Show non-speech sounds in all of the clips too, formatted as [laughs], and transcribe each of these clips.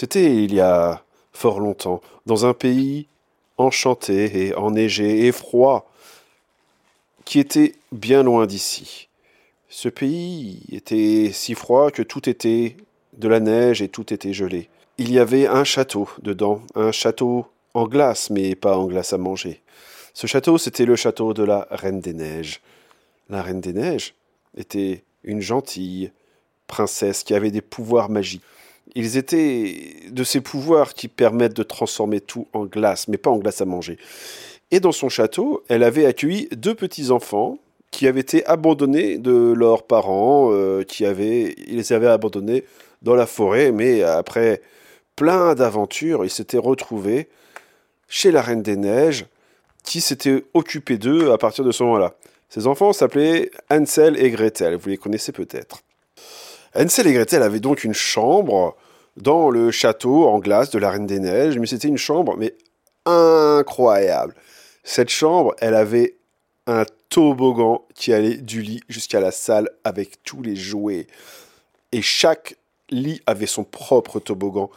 C'était il y a fort longtemps, dans un pays enchanté et enneigé et froid, qui était bien loin d'ici. Ce pays était si froid que tout était de la neige et tout était gelé. Il y avait un château dedans, un château en glace, mais pas en glace à manger. Ce château, c'était le château de la Reine des Neiges. La Reine des Neiges était une gentille princesse qui avait des pouvoirs magiques. Ils étaient de ces pouvoirs qui permettent de transformer tout en glace, mais pas en glace à manger. Et dans son château, elle avait accueilli deux petits-enfants qui avaient été abandonnés de leurs parents, euh, qui avaient, ils les avaient abandonnés dans la forêt, mais après plein d'aventures, ils s'étaient retrouvés chez la Reine des Neiges, qui s'était occupée d'eux à partir de ce moment-là. Ces enfants s'appelaient Hansel et Gretel, vous les connaissez peut-être. Hansel et Gretel avaient donc une chambre dans le château en glace de la Reine des Neiges, mais c'était une chambre mais incroyable. Cette chambre, elle avait un toboggan qui allait du lit jusqu'à la salle avec tous les jouets. Et chaque lit avait son propre toboggan.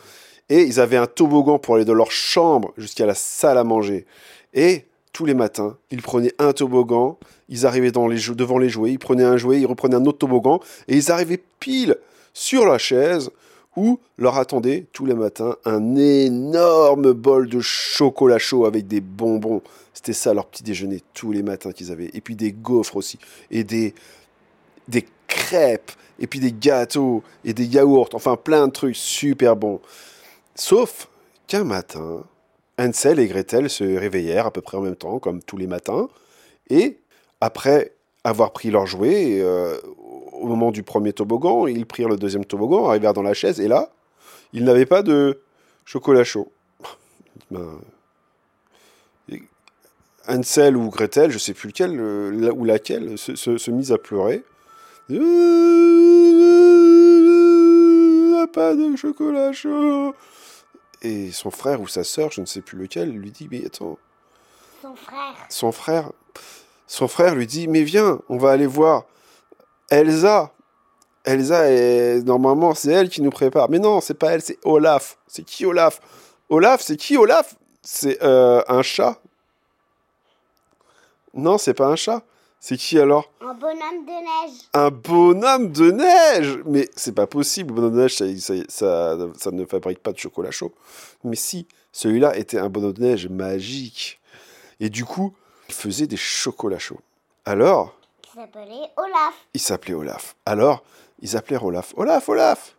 Et ils avaient un toboggan pour aller de leur chambre jusqu'à la salle à manger. Et tous les matins, ils prenaient un toboggan, ils arrivaient devant les jouets, ils prenaient un jouet, ils reprenaient un autre toboggan, et ils arrivaient pile sur la chaise où leur attendait tous les matins un énorme bol de chocolat chaud avec des bonbons. C'était ça leur petit déjeuner tous les matins qu'ils avaient. Et puis des gaufres aussi, et des, des crêpes, et puis des gâteaux, et des yaourts, enfin plein de trucs super bons. Sauf qu'un matin, Hansel et Gretel se réveillèrent à peu près en même temps, comme tous les matins, et après avoir pris leur jouet, euh, au moment du premier toboggan, ils prirent le deuxième toboggan, arrivèrent dans la chaise, et là, ils n'avaient pas de chocolat chaud. [laughs] Ben, Hansel ou Gretel, je sais plus lequel euh, ou laquelle, se, se, mise à pleurer. Euh, pas de chocolat chaud. Et son frère ou sa sœur, je ne sais plus lequel, lui dit Mais attends. Son frère. Son frère. Son frère lui dit Mais viens, on va aller voir Elsa. Elsa, est... normalement, c'est elle qui nous prépare. Mais non, c'est pas elle, c'est Olaf. C'est qui Olaf? Olaf, c'est qui Olaf? C'est euh, un chat Non, c'est pas un chat. C'est qui alors? Un bonhomme de neige. Un bonhomme de neige Mais c'est pas possible, le bonhomme de neige, ça, ça, ça, ne fabrique pas de chocolat chaud. Mais si, celui-là était un bonhomme de neige magique. Et du coup, il faisait des chocolats chauds. Alors? Il s'appelait Olaf. Il s'appelait Olaf. Alors, ils appelèrent Olaf. Olaf, Olaf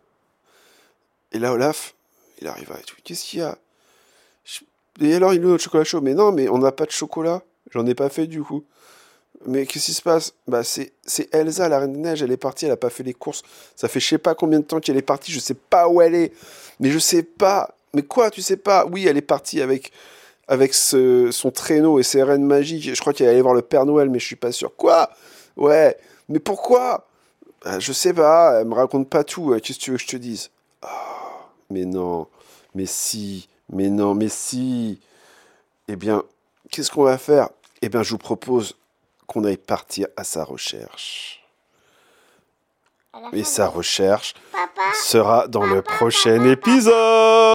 Et là, Olaf, il arriva et tout. Qu'est-ce qu'il y a? Et alors, il nous donne le chocolat chaud. Mais non, mais on n'a pas de chocolat. J'en ai pas fait du coup. Mais qu'est-ce qui se passe? Bah c'est Elsa, la Reine des Neiges, elle est partie, elle a pas fait les courses. Ça fait je sais pas combien de temps qu'elle est partie, je sais pas où elle est. Mais je sais pas. Mais quoi, tu sais pas? Oui, elle est partie avec son traîneau et ses reines magiques. Je crois qu'elle allait voir le Père Noël, mais je suis pas sûr. Quoi? Ouais, mais pourquoi? Bah, Je sais pas, elle me raconte pas tout. Qu'est-ce que tu veux que je te dise? Oh, Mais non, mais si, mais non, mais si. Eh bien, qu'est-ce qu'on va faire? Eh bien, je vous propose qu'on aille partir à sa recherche. Et sa recherche Papa, sera dans le prochain papa, épisode.